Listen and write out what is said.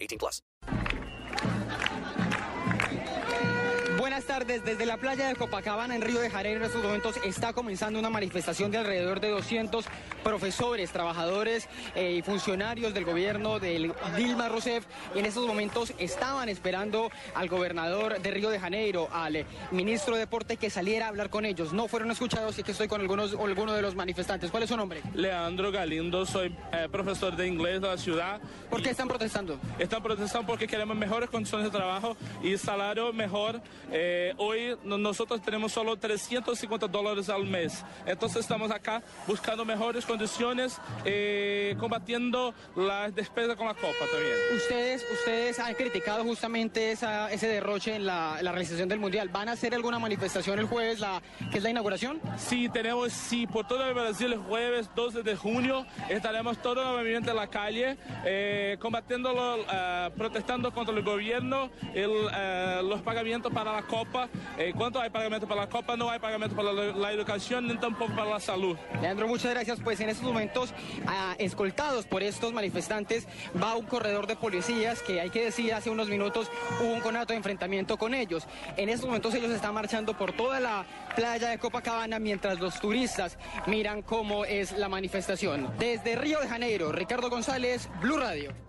18 plus. Tardes. Desde la playa de Copacabana en Río de Janeiro en estos momentos está comenzando una manifestación de alrededor de 200 profesores, trabajadores eh, y funcionarios del gobierno de Dilma Rousseff. Y en estos momentos estaban esperando al gobernador de Río de Janeiro, al eh, ministro de Deporte, que saliera a hablar con ellos. No fueron escuchados y que estoy con algunos, algunos de los manifestantes. ¿Cuál es su nombre? Leandro Galindo, soy eh, profesor de inglés de la ciudad. ¿Por qué están protestando? Están protestando porque queremos mejores condiciones de trabajo y salario mejor. Eh, hoy nosotros tenemos solo 350 dólares al mes. Entonces estamos acá buscando mejores condiciones, eh, combatiendo las despesas con la Copa también. Ustedes, ustedes han criticado justamente esa, ese derroche en la, la, realización del Mundial. ¿Van a hacer alguna manifestación el jueves, la, que es la inauguración? Sí, tenemos, sí, por todo el Brasil el jueves 12 de junio estaremos todo el movimiento en la calle, eh, combatiéndolo, uh, protestando contra el gobierno, el, uh, los pagamientos para la Copa. Eh, ¿Cuánto hay pagamento para la Copa? No hay pagamento para la, educación ni tampoco para la salud. Leandro, muchas gracias. Pues en estos momentos, uh, escoltados por estos manifestantes, va un corredor de policías que hay que decir hace unos minutos hubo un conato de enfrentamiento con ellos. En estos momentos ellos están marchando por toda la playa de Copacabana mientras los turistas miran cómo es la manifestación. Desde Río de Janeiro, Ricardo González, Blue Radio.